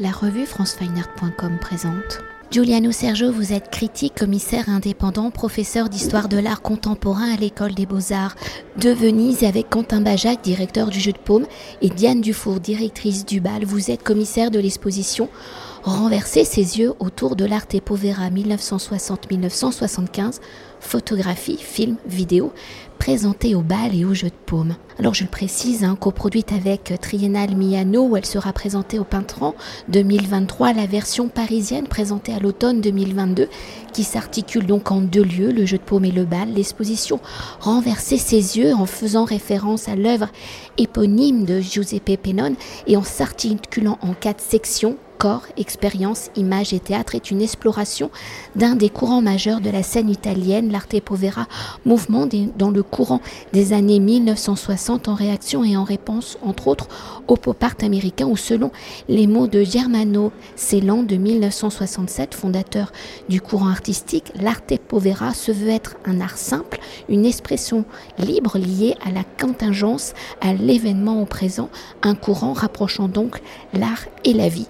La revue francefineart.com présente. Giuliano Sergio, vous êtes critique, commissaire indépendant, professeur d'histoire de l'art contemporain à l'école des beaux-arts de Venise avec Quentin Bajac, directeur du jeu de paume, et Diane Dufour, directrice du bal. Vous êtes commissaire de l'exposition Renverser ses yeux autour de l'Arte Povera 1960-1975, photographie, film, vidéo, présentée au bal et au jeu de paume. Alors je le précise, hein, coproduite avec Triennale Miano où elle sera présentée au Pintran 2023, la version parisienne présentée à l'automne 2022 qui s'articule donc en deux lieux, le jeu de paume et le bal. L'exposition renverser ses yeux en faisant référence à l'œuvre éponyme de Giuseppe Pennone et en s'articulant en quatre sections corps, expérience, image et théâtre est une exploration d'un des courants majeurs de la scène italienne, l'arte povera, mouvement dans le courant des années 1960 en réaction et en réponse, entre autres, au pop art américain ou selon les mots de Germano Celan de 1967, fondateur du courant artistique, l'arte povera se veut être un art simple, une expression libre liée à la contingence, à l'événement au présent, un courant rapprochant donc l'art et la vie.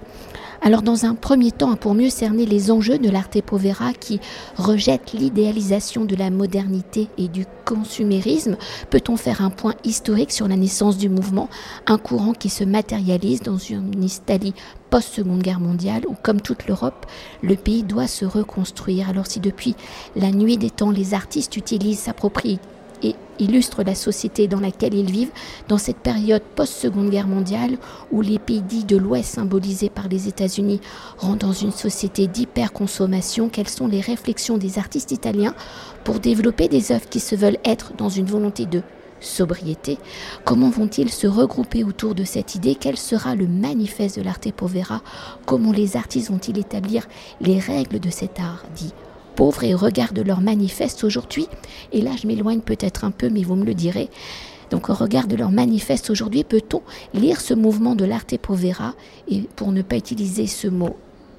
Alors dans un premier temps, pour mieux cerner les enjeux de l'arte povera qui rejette l'idéalisation de la modernité et du consumérisme, peut-on faire un point historique sur la naissance du mouvement, un courant qui se matérialise dans une Italie post-seconde guerre mondiale où, comme toute l'Europe, le pays doit se reconstruire? Alors si depuis la nuit des temps, les artistes utilisent, s'approprient et illustre la société dans laquelle ils vivent dans cette période post-seconde guerre mondiale où les pays dits de l'Ouest symbolisés par les États-Unis rentrent dans une société d'hyperconsommation. Quelles sont les réflexions des artistes italiens pour développer des œuvres qui se veulent être dans une volonté de sobriété? Comment vont-ils se regrouper autour de cette idée? Quel sera le manifeste de l'arte povera? Comment les artistes vont-ils établir les règles de cet art dit pauvres et regardent leur manifeste aujourd'hui, et là je m'éloigne peut-être un peu, mais vous me le direz, donc au regard de leur manifeste aujourd'hui, peut-on lire ce mouvement de l'arte povera, et pour ne pas utiliser ce mot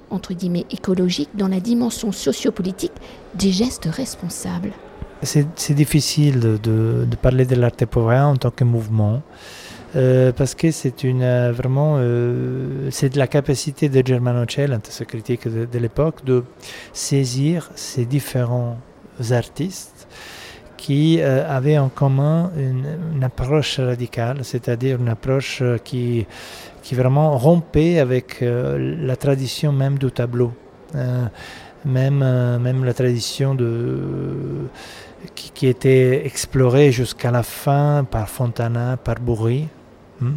entre guillemets écologique, dans la dimension sociopolitique des gestes responsables? C'est difficile de, de parler de l'arte povera en tant que mouvement. Euh, parce que c'est une euh, vraiment euh, c'est de la capacité de Germano Cell, ce critique de, de l'époque, de saisir ces différents artistes qui avaient en commun une, approche radicale, c'est-à-dire une approche qui, qui vraiment rompait avec la tradition même du tableau, même, même la tradition de, qui était explorée jusqu'à la fin par Fontana, par Bourri. Hmm?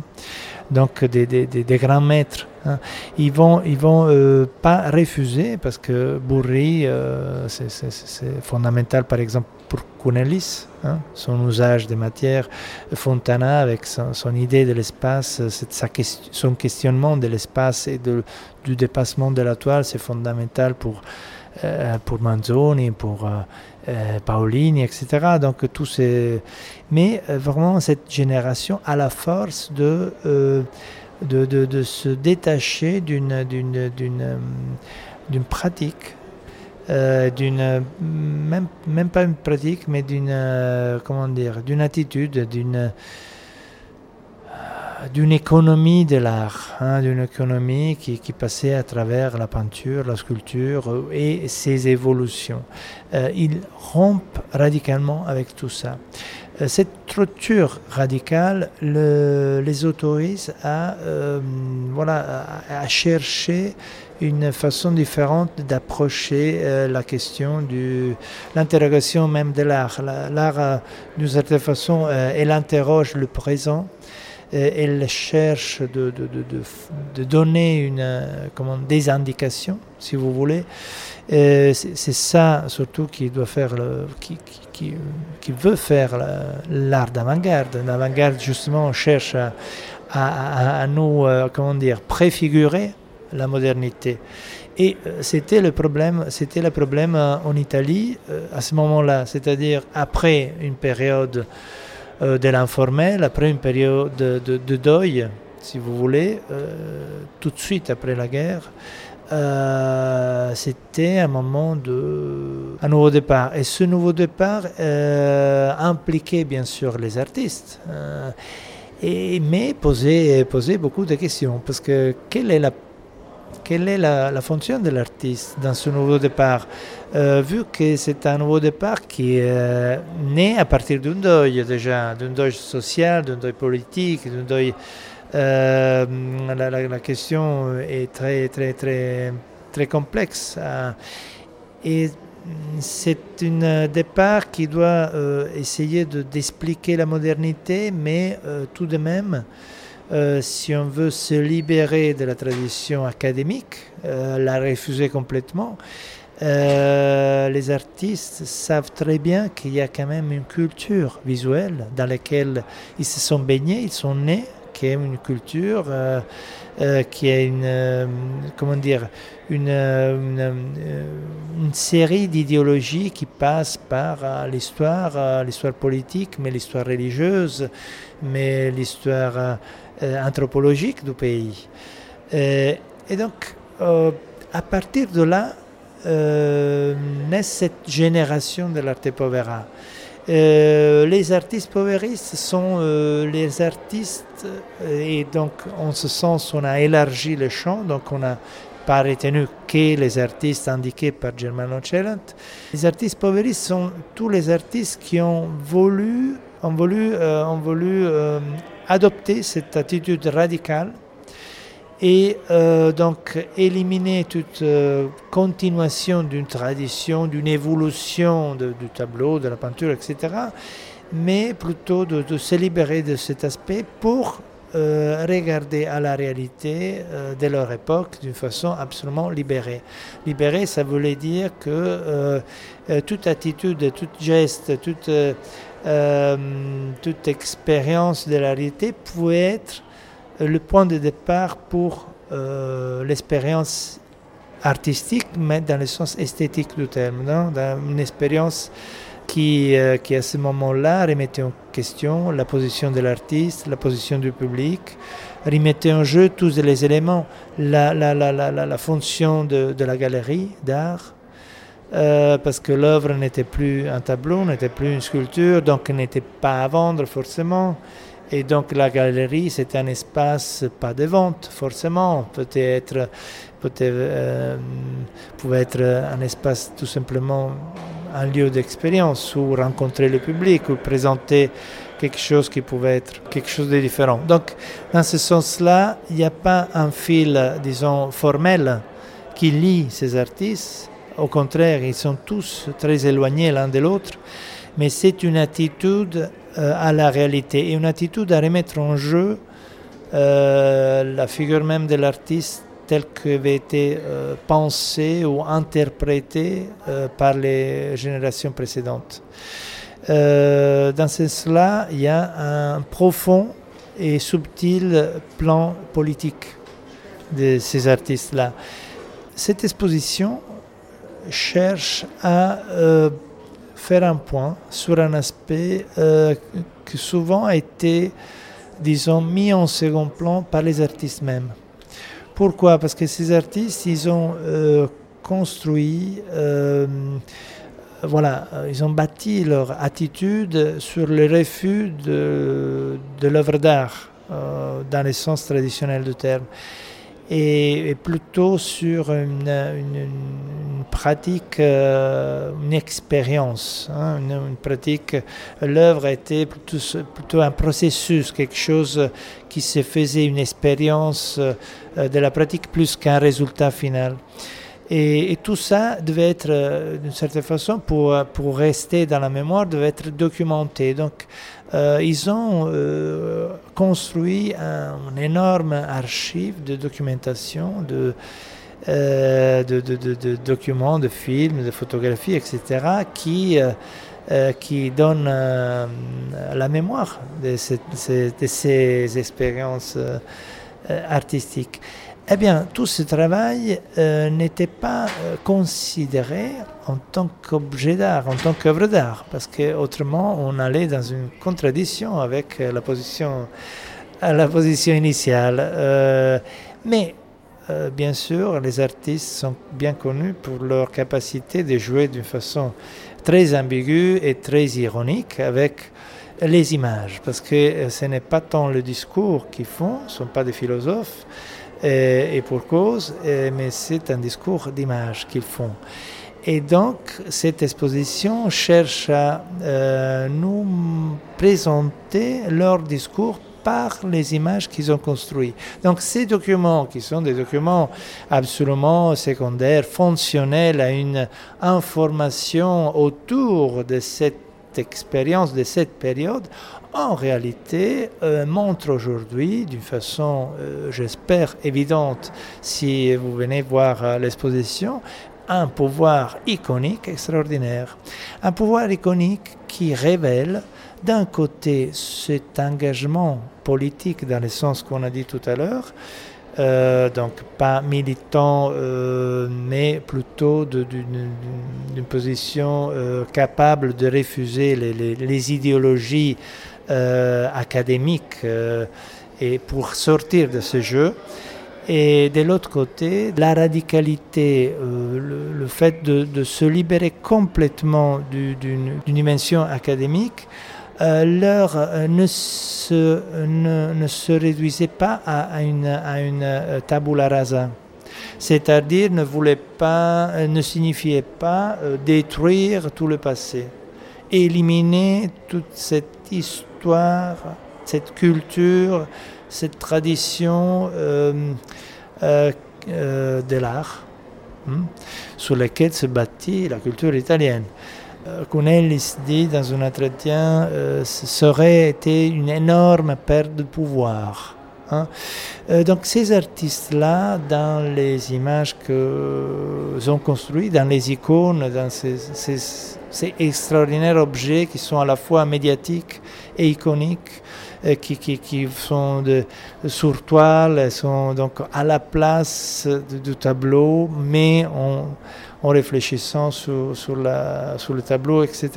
Donc des, des, des, grands maîtres. Hein. Ils vont, ils vont euh, pas refuser parce que Bourri, euh, c'est fondamental par exemple pour Cunelis, hein, son usage des matières, Fontana avec son, idée de l'espace, son questionnement de l'espace et de, du dépassement de la toile, c'est fondamental pour, euh, pour Manzoni, pour euh, Paolini, etc. Donc tous ces... Mais euh, vraiment cette génération a la force de, euh, de, de, se détacher d'une, d'une, d'une, d'une pratique, d'une même, même pas une pratique, mais d'une comment dire, d'une attitude, d'une d'une économie de l'art, hein, d'une économie qui, passait à travers la peinture, la sculpture euh, et ses évolutions. Euh, ils rompent radicalement avec tout ça. Euh, cette structure radicale le, les autorise à, voilà, à, chercher une façon différente d'approcher la question de l'interrogation même de l'art. L'art, d'une certaine façon, elle interroge le présent elle cherche de, donner une, euh, comment, des indications, si vous voulez. C'est ça surtout qui doit faire, qui, qui, qui, veut faire l'art d'avant-garde. L'avant-garde justement cherche à, à, nous, euh, comment dire, préfigurer la modernité. Et euh, c'était le problème, c'était le problème en Italie à ce moment-là, c'est-à-dire après une période euh, de l'informel, après une période de, de, deuil, si vous voulez, euh, tout de suite après la guerre. Euh, c'était un moment de un nouveau départ et ce nouveau départ impliquait bien sûr les artistes et mais posait, posait beaucoup de questions parce que quelle est la quelle est la, fonction de l'artiste dans ce nouveau départ? Vu que c'est un nouveau départ qui est né à partir d'un deuil déjà, d'un deuil social, d'un deuil politique, d'un deuil... La, la, question est très, très, très, très complexe. et c'est un départ qui doit essayer d'expliquer la modernité, mais tout de même euh, si on veut se libérer de la tradition académique, euh, la refuser complètement, euh, les artistes savent très bien qu'il y a quand même une culture visuelle dans laquelle ils se sont baignés, ils sont nés, qui est une culture qui est une, comment dire, une, une, série d'idéologies qui passent par l'histoire, l'histoire politique, mais l'histoire religieuse, mais l'histoire anthropologique du pays. Euh, et donc, euh, à partir de là, naît cette génération de l'arte povera. les artistes poveristes sont les artistes, et donc en ce sens on a élargi le champ, donc on n'a pas retenu que les artistes indiqués par Germano Cellant. Les artistes poveristes sont tous les artistes qui ont voulu, ont voulu, ont voulu adopter cette attitude radicale et euh, donc éliminer toute euh, continuation d'une tradition, d'une évolution du tableau, de la peinture, etc., mais plutôt de, se libérer de cet aspect pour euh, regarder à la réalité de leur époque d'une façon absolument libérée. Libérée, ça voulait dire que toute attitude, tout geste, toute euh, toute expérience de la réalité pouvait être le point de départ pour euh, l'expérience artistique, mais dans le sens esthétique du terme, une expérience qui, euh, à ce moment-là remettait en question la position de l'artiste, la position du public, remettait en jeu tous les éléments, la, fonction de la galerie d'art, euh, parce que l'œuvre n'était plus un tableau, n'était plus une sculpture, donc n'était pas à vendre forcément. Et donc la galerie, c'est un espace pas de vente forcément, peut-être peut euh, pouvait être un espace tout simplement un lieu d'expérience où rencontrer le public, ou présenter quelque chose qui pouvait être quelque chose de différent. Donc dans ce sens-là, il n'y a pas un fil, disons, formel qui lie ces artistes au contraire, ils sont tous très éloignés l'un de l'autre, mais c'est une attitude euh, à la réalité et une attitude à remettre en jeu euh, la figure même de l'artiste telle qu'elle avait été euh, pensée ou interprétée par les générations précédentes. dans ce sens-là, il y a un profond et subtil plan politique de ces artistes-là. Cette exposition cherche à euh, faire un point sur un aspect euh, qui souvent a été, disons, mis en second plan par les artistes mêmes. Pourquoi? Parce que ces artistes, ils ont euh, construit, voilà, ils ont bâti leur attitude sur le refus de, de l'œuvre d'art, dans le sens traditionnel du terme et, plutôt sur une, pratique, euh, une expérience, hein, une, pratique. L'œuvre était plutôt, un processus, quelque chose qui se faisait, une expérience euh, de la pratique plus qu'un résultat final. Et, tout ça devait être, euh, d'une certaine façon, pour, pour rester dans la mémoire, devait être documenté. Donc, euh, ils ont euh, construit un, énorme archive de documentation, de, euh, de, documents, de films, de photographies, etc., qui, qui donnent la mémoire de ces expériences artistiques. Eh bien, tout ce travail euh, n'était pas euh, considéré en tant qu'objet d'art, en tant qu'œuvre d'art, parce qu'autrement, on allait dans une contradiction avec euh, la position, la position initiale. mais, bien sûr, les artistes sont bien connus pour leur capacité de jouer d'une façon très ambiguë et très ironique avec les images, parce que ce n'est pas tant le discours qu'ils font, ce ne sont pas des philosophes, et, pour cause, mais c'est un discours d'image qu'ils font. Et donc, cette exposition cherche à euh, nous présenter leur discours par les images qu'ils ont construites. Donc ces documents, qui sont des documents absolument secondaires, fonctionnels à une information autour de cette expérience, de cette période, en réalité euh, montrent aujourd'hui, d'une façon, euh, j'espère, évidente, si vous venez voir l'exposition, un pouvoir iconique extraordinaire. Un pouvoir iconique qui révèle d'un côté cet engagement politique dans le sens qu'on a dit tout à l'heure, euh, donc pas militant, euh, mais plutôt d'une position euh, capable de refuser les idéologies académiques et pour sortir de ce jeu. Et de l'autre côté, la radicalité, euh, le, fait de, se libérer complètement d'une dimension académique, euh, leur euh, ne, se, ne, se réduisait pas à, une, à une tabula rasa. C'est-à-dire ne voulait pas, ne signifiait pas détruire tout le passé, éliminer toute cette histoire, cette culture, cette tradition euh, euh, euh, de l'art hein, sur laquelle se bâtit la culture italienne. Cunellis dit dans un entretien ce serait été une énorme perte de pouvoir. Hein. donc ces artistes-là, dans les images qu'ils ont construites, dans les icônes, dans ces, extraordinaires objets qui sont à la fois médiatiques et iconiques, qui, qui, sont sur toile, sont donc à la place du tableau, mais en, réfléchissant sur, le tableau, etc.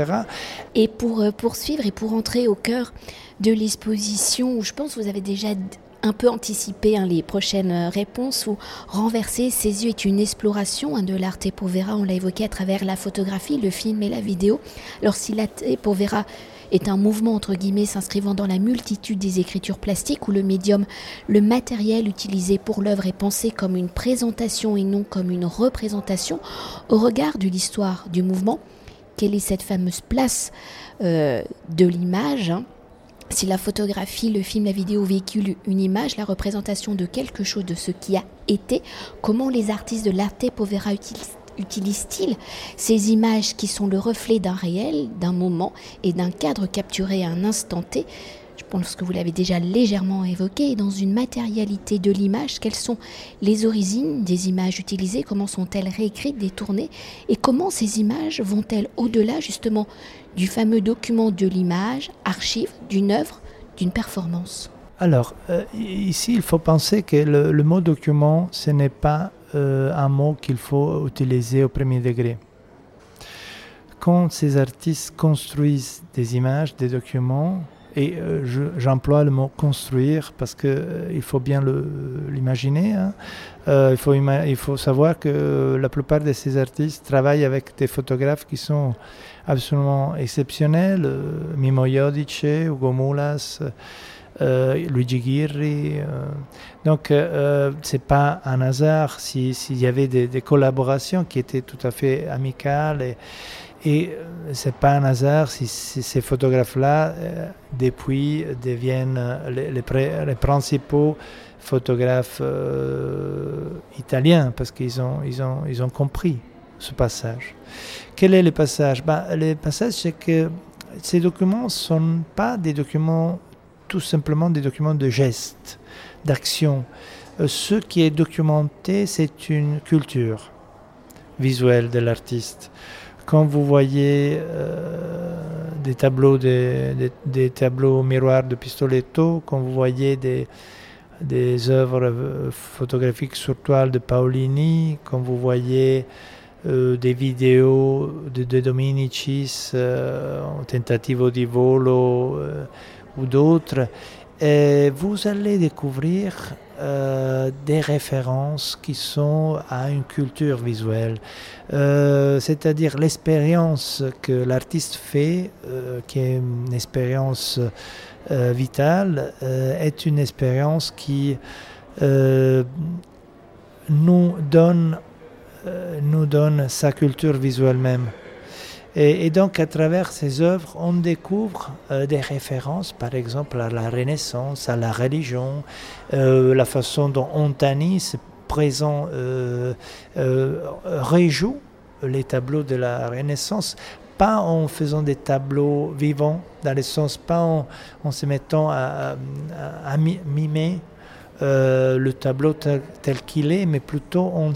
Et pour euh, poursuivre et pour entrer au cœur de l'exposition, où je pense que vous avez déjà un peu anticipé hein, les prochaines euh, réponses ou renverser ses yeux est une exploration hein, de l'arte povera, on l'a évoqué à travers la photographie, le film et la vidéo. Alors si l'arte povera est un mouvement entre guillemets s'inscrivant dans la multitude des écritures plastiques où le médium, le matériel utilisé pour l'œuvre est pensé comme une présentation et non comme une représentation. Au regard de l'histoire du mouvement, quelle est cette fameuse place euh, de l'image hein si la photographie, le film, la vidéo véhiculent une image, la représentation de quelque chose de ce qui a été, comment les artistes de l'arte povera utilisent utilise-t-il ces images qui sont le reflet d'un réel, d'un moment et d'un cadre capturé à un instant T? Je pense que vous l'avez déjà légèrement évoqué, dans une matérialité de l'image, quelles sont les origines des images utilisées, comment sont-elles réécrites, détournées, et comment ces images vont-elles au-delà justement du fameux document de l'image, archive d'une œuvre, d'une performance alors, euh, ici, il faut penser que le mot document, ce n'est pas euh, un mot qu'il faut utiliser au premier degré. Quand ces artistes construisent des images, des documents, et euh, j'emploie le mot construire parce qu'il euh, faut bien l'imaginer. Hein. il, faut il faut savoir que la plupart de ces artistes travaillent avec des photographes qui sont absolument exceptionnels. Mimo Iodice, Ugo Mulas. Euh, Luigi Ghirri. Euh, donc, euh, c'est pas un hasard s'il y avait des, collaborations qui étaient tout à fait amicales. Et c'est pas un hasard si, ces photographes-là, depuis, deviennent les, les, principaux photographes italiens parce qu'ils ont, compris ce passage. Quel est le passage? Ben, Le passage, c'est que ces documents ne sont pas des documents tout simplement des documents de gestes, d'action. Euh, ce qui est documenté, c'est une culture visuelle de l'artiste. Quand vous voyez euh, des tableaux, des, tableaux miroirs de Pistoletto, quand vous voyez des, œuvres euh, photographiques sur toile de Paolini, quand vous voyez des vidéos de, de Dominicis, euh, Tentativo di volo, ou d'autres, vous allez découvrir euh, des références qui sont à une culture visuelle, euh, c'est-à-dire l'expérience que l'artiste fait, euh, qui est une expérience vitale, est une expérience qui nous donne, nous donne sa culture visuelle même. Et, donc, à travers ces œuvres, on découvre des références, par exemple, à la Renaissance, à la religion, la façon dont Antanis, présent, euh, réjoue les tableaux de la Renaissance, pas en faisant des tableaux vivants, dans le sens pas en, se mettant à, mimer euh, le tableau tel, qu'il est, mais plutôt en,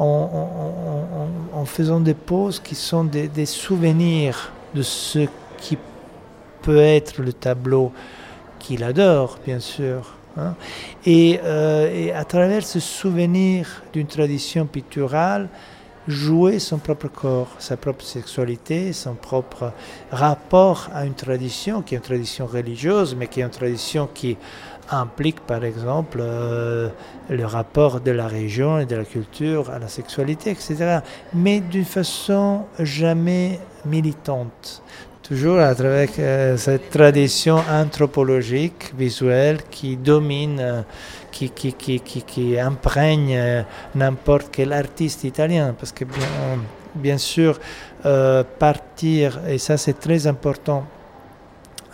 en, faisant des poses qui sont des, souvenirs de ce qui peut être le tableau qu'il adore, bien sûr. Hein. Euh, et, à travers ce souvenir d'une tradition picturale, jouer son propre corps, sa propre sexualité, son propre rapport à une tradition qui est une tradition religieuse, mais qui est une tradition qui implique par exemple euh, le rapport de la région et de la culture à la sexualité, etc. Mais d'une façon jamais militante toujours à travers euh, cette tradition anthropologique, visuelle, qui domine, euh, qui, qui, qui, qui, imprègne n'importe quel artiste italien. Parce que bien, bien sûr, partir, et ça c'est très important,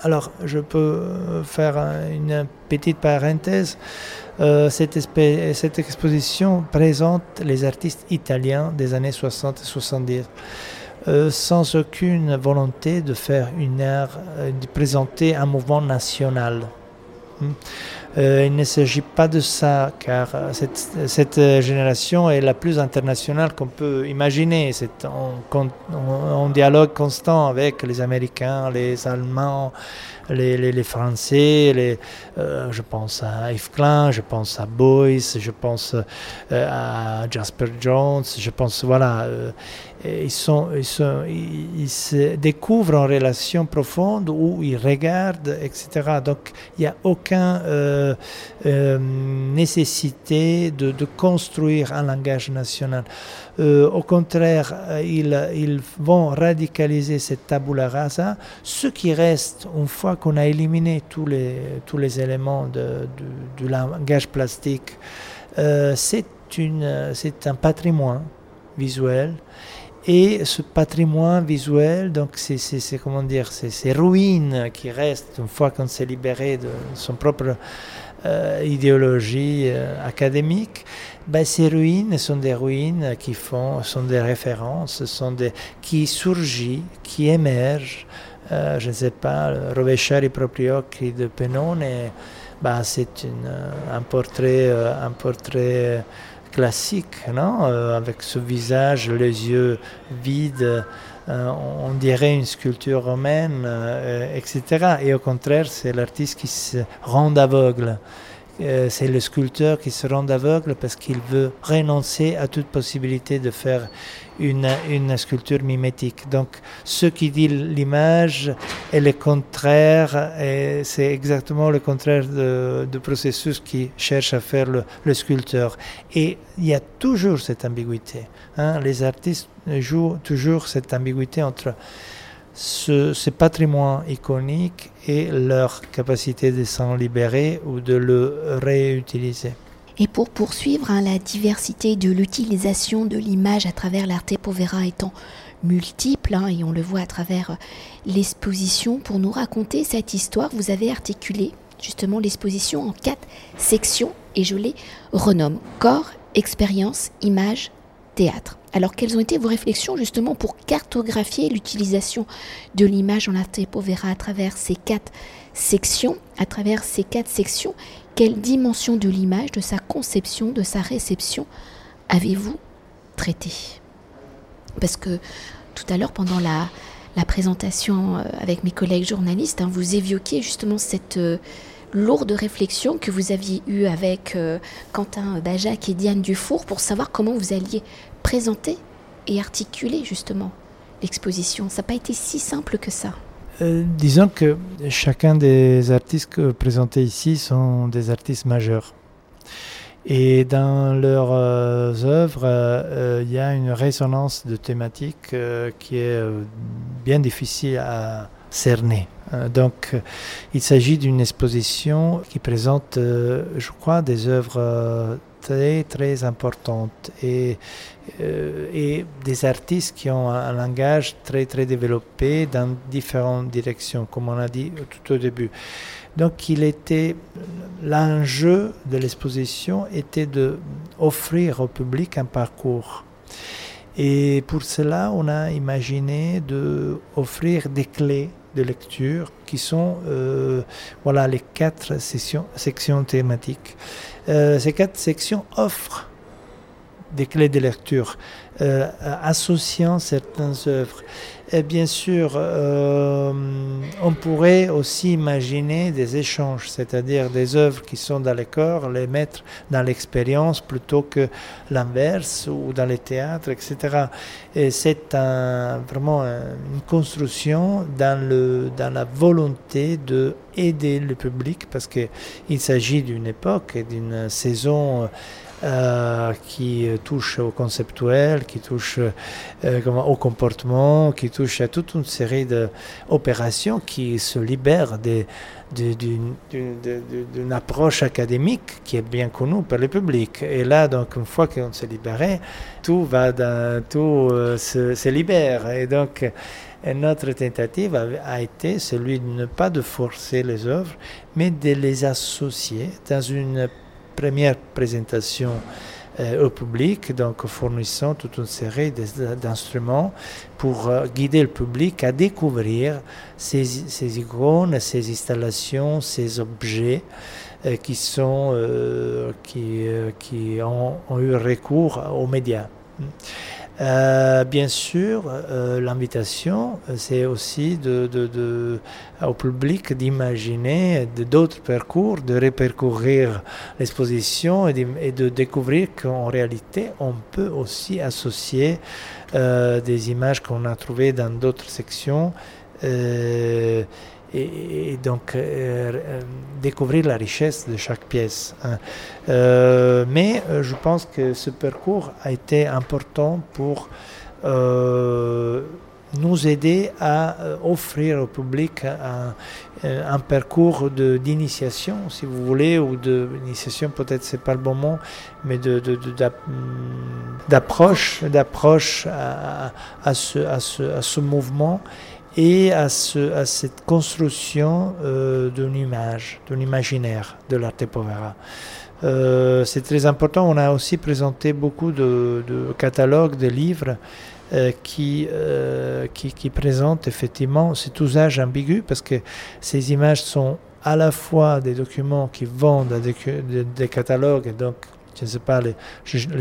alors, je peux faire une petite parenthèse. cette, cette, exposition présente les artistes italiens des années 60 et 70. Euh, sans aucune volonté de faire une euh, de présenter un mouvement national. Euh, il ne s'agit pas de ça, car cette, cette, génération est la plus internationale qu'on peut imaginer. C'est en, dialogue constant avec les Américains, les Allemands, les, Français. Je pense à Yves Klein, je pense à Boyce, je pense à Jasper Jones, je pense, voilà ils, ils, se découvrent en relation profonde où ils regardent, etc. Donc il n'y a aucune euh, euh, nécessité de, construire un langage national. Euh, au contraire, ils, vont radicaliser cette tabula rasa. Ce qui reste, une fois qu'on a éliminé tous les, éléments du langage plastique, c'est un patrimoine visuel et ce patrimoine visuel, donc c'est comment dire, ces ruines qui restent une fois qu'on s'est libéré de son propre euh, idéologie euh, académique, ben, ces ruines sont des ruines qui font, sont des références, sont des, qui surgissent, qui émergent. Euh, je ne sais pas, Rovesciare i propri occhi de Penone, ben, c'est un portrait, un portrait classique, non euh, avec ce visage, les yeux vides, euh, on dirait une sculpture romaine, euh, etc. Et au contraire, c'est l'artiste qui se rend aveugle. C'est le sculpteur qui se rend aveugle parce qu'il veut renoncer à toute possibilité de faire une, une sculpture mimétique. Donc, ce qui dit l'image est le contraire, c'est exactement le contraire du processus qui cherche à faire le, sculpteur. Et il y a toujours cette ambiguïté. Hein. Les artistes jouent toujours cette ambiguïté entre ce, patrimoine iconique et leur capacité de s'en libérer ou de le réutiliser. Et pour poursuivre, hein, la diversité de l'utilisation de l'image à travers l'arte povera étant multiple, hein, et on le voit à travers euh, l'exposition, pour nous raconter cette histoire, vous avez articulé justement l'exposition en quatre sections, et je les renomme corps, expérience, image, Alors quelles ont été vos réflexions justement pour cartographier l'utilisation de l'image en arte povera à travers ces quatre sections, à travers ces quatre sections? Quelle dimension de l'image, de sa conception, de sa réception avez-vous traité Parce que tout à l'heure, pendant la, présentation euh, avec mes collègues journalistes, hein, vous évoquiez justement cette euh, lourde réflexion que vous aviez eue avec euh, Quentin Bajac et Diane Dufour pour savoir comment vous alliez présenter et articuler justement l'exposition. Ça n'a pas été si simple que ça. Euh, disons que chacun des artistes présentés ici sont des artistes majeurs. Et dans leurs euh, œuvres, il y a une résonance de thématiques qui est bien difficile à cerné. Donc, il s'agit d'une exposition qui présente, je crois, des œuvres très très importantes et, et des artistes qui ont un langage très très développé dans différentes directions, comme on a dit tout au début. Donc il était l'enjeu de l'exposition était de offrir au public un parcours. Et pour cela, on a imaginé de offrir des clés de lecture qui sont euh, voilà les quatre sections, sections thématiques. Euh, ces quatre sections offrent des clés de lecture euh, associant certaines œuvres. Et bien sûr, euh, on pourrait aussi imaginer des échanges, c'est-à-dire des œuvres qui sont dans les corps, les mettre dans l'expérience plutôt que l'inverse ou dans les théâtres, etc. Et c'est un, vraiment une construction dans, le, dans la volonté de aider le public parce qu'il s'agit d'une époque et d'une saison euh, qui touche au conceptuel, qui touche euh, au comportement, qui touche à toute une série d'opérations qui se libèrent d'une approche académique qui est bien connue par le public. Et là, donc, une fois qu'on s'est libéré, tout va dans, tout euh, se, libère. Et donc, notre tentative a, a, été celui de ne pas de forcer les œuvres, mais de les associer dans une première présentation euh, au public, donc fournissant toute une série d'instruments pour euh, guider le public à découvrir ces, icônes, ces installations, ces objets euh, qui, sont, qui, qui ont, eu recours aux médias. Euh, bien sûr, euh, l'invitation, c'est aussi au public d'imaginer d'autres parcours, de repercourir l'exposition et, de découvrir qu'en réalité, on peut aussi associer euh, des images qu'on a trouvées dans d'autres sections et, donc euh, euh, découvrir la richesse de chaque pièce. Hein. Euh, mais je pense que ce parcours a été important pour nous aider à offrir au public un, parcours d'initiation, si vous voulez, ou d'initiation, peut-être c'est pas le bon mot, mais d'approche à ce mouvement et à, ce, à cette construction euh, d'une image, d'un imaginaire de l'arte povera. Euh, c'est très important. On a aussi présenté beaucoup de, catalogues, de livres euh, qui, euh, qui, qui, présentent effectivement cet usage ambigu parce que ces images sont à la fois des documents qui vendent des, des, catalogues, donc je ne sais pas, les,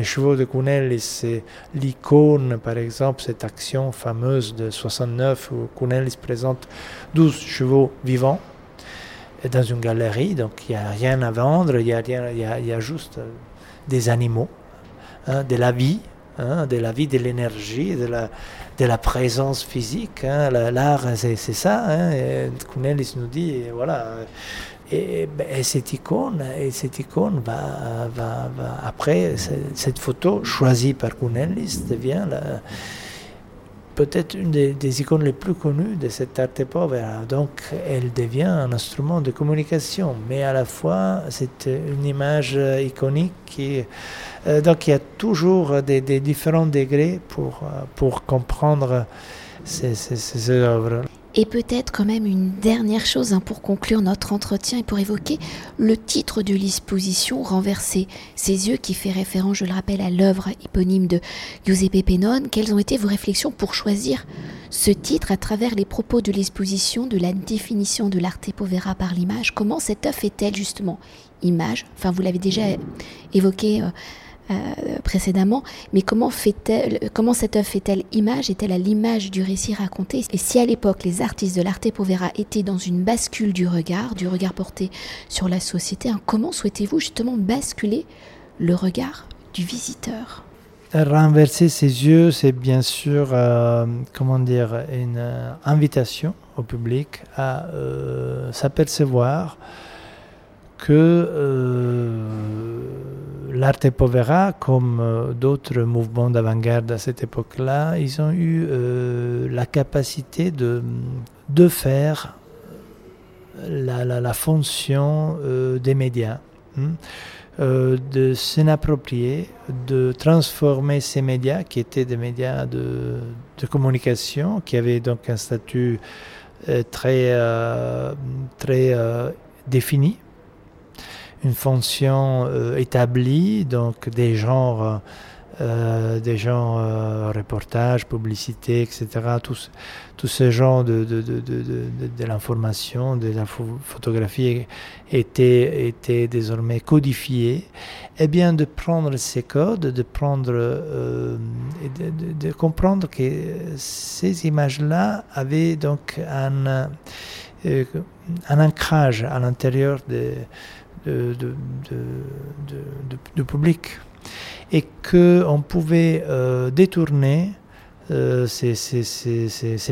chevaux de Cunelli, c'est l'icône, par exemple, cette action fameuse de 69 où Cunelli présente 12 chevaux vivants dans une galerie, donc il n'y a rien à vendre, il y a, y y a juste des animaux, hein, de la vie, hein, de la vie, de l'énergie, de la, présence physique. Hein, L'art, c'est ça. Hein, Cunelli nous dit, voilà, et, et, cette icône, et cette icône va, va, va après, cette photo choisie par Cunellis devient peut-être une des, icônes les plus connues de cette arte povera. Donc elle devient un instrument de communication, mais à la fois c'est une image iconique qui... Euh, donc il y a toujours des, différents degrés pour, pour comprendre ces, ces, ces œuvres. Et peut-être quand même une dernière chose hein, pour conclure notre entretien et pour évoquer le titre de l'exposition Renverser ses yeux qui fait référence, je le rappelle, à l'œuvre éponyme de Giuseppe Pennone. Quelles ont été vos réflexions pour choisir ce titre à travers les propos de l'exposition, de la définition de l'arte povera par l'image? Comment cette œuvre est-elle justement image? Enfin, vous l'avez déjà évoqué. Euh, précédemment, mais comment, cette œuvre fait-elle image Est-elle à l'image du récit raconté? Et si à l'époque les artistes de l'arte povera étaient dans une bascule du regard, du regard porté sur la société, hein, comment souhaitez-vous justement basculer le regard du visiteur? Renverser ses yeux, c'est bien sûr, euh, comment dire, une euh, invitation au public à euh, s'apercevoir que l'Arte Povera, comme d'autres mouvements d'avant-garde à cette époque-là, ils ont eu la capacité de, de faire la, fonction des médias. Hein. Euh, de s'en approprier, de transformer ces médias qui étaient des médias de, communication, qui avaient donc un statut euh, très, euh, très défini, une fonction établie, donc des genres euh, des gens, euh, reportages, publicité, etc. Tous, tous ces genres de, de, de, de l'information, de la photographie étaient, étaient désormais codifiés. Eh bien, de prendre ces codes, de prendre, euh, de, comprendre que ces images-là avaient donc un, un ancrage à l'intérieur de, public. Et qu'on pouvait euh, détourner euh, ces,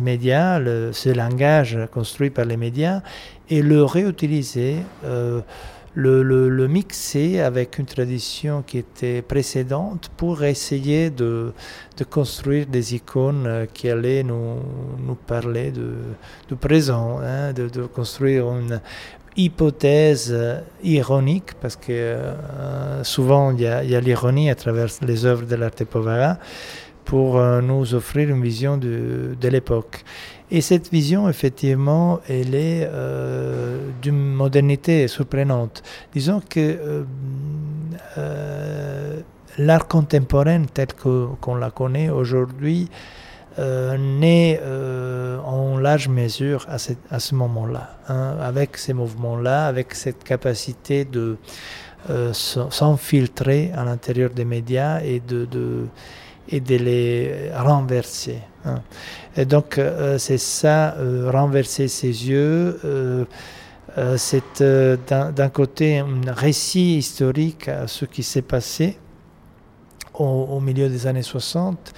médias, ce langage construit par les médias, et le réutiliser, euh, le, mixer avec une tradition qui était précédente pour essayer de, construire des icônes qui allaient nous, parler du présent, hein, de, construire une, hypothèse euh, ironique, parce que euh, souvent il y a, l'ironie à travers les œuvres de l'arte povera, pour euh, nous offrir une vision de, de l'époque. Et cette vision, effectivement, elle est d'une modernité surprenante. Disons que l'art contemporain tel qu'on la connaît aujourd'hui euh, né euh, en large mesure à, ce moment-là, hein, avec ces mouvements-là, avec cette capacité de euh, s'infiltrer à l'intérieur des médias et de, les renverser. Hein. Et donc c'est ça, renverser ses yeux. c'est d'un côté un récit historique à ce qui s'est passé au, milieu des années 60,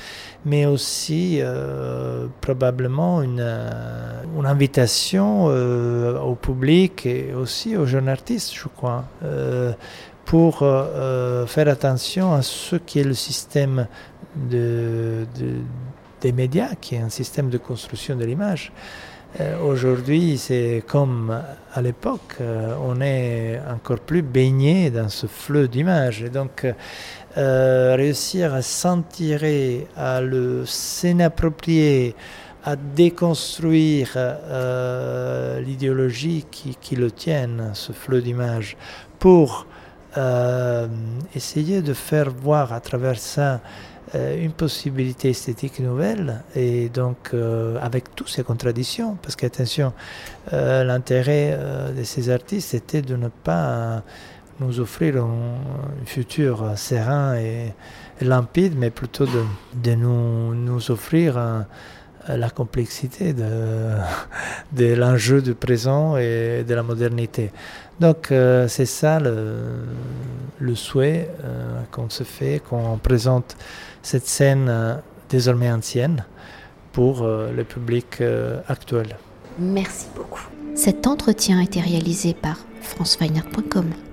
mais aussi euh, probablement une, euh, une invitation euh, au public et aussi aux jeunes artistes, je crois, pour faire attention à ce qui est le système de, des médias, qui est un système de construction de l'image. Aujourd'hui, c'est comme à l'époque, on est encore plus baigné dans ce fleu d'images. Et donc, réussir à s'en tirer, à le s'inapproprier, à déconstruire euh, l'idéologie qui, qui, le tienne, ce flot d'images, pour euh, essayer de faire voir à travers ça une possibilité esthétique nouvelle et donc avec toutes ces contradictions. Parce qu'attention l'intérêt de ces artistes était de ne pas nous offrir un, futur serein et, limpide, mais plutôt de, nous, offrir la complexité de, l'enjeu du présent et de la modernité. Donc euh, c'est ça le, souhait euh, qu'on se fait, qu'on présente cette scène euh, désormais ancienne pour le public actuel. Merci beaucoup. Cet entretien a été réalisé par franceweiner.com.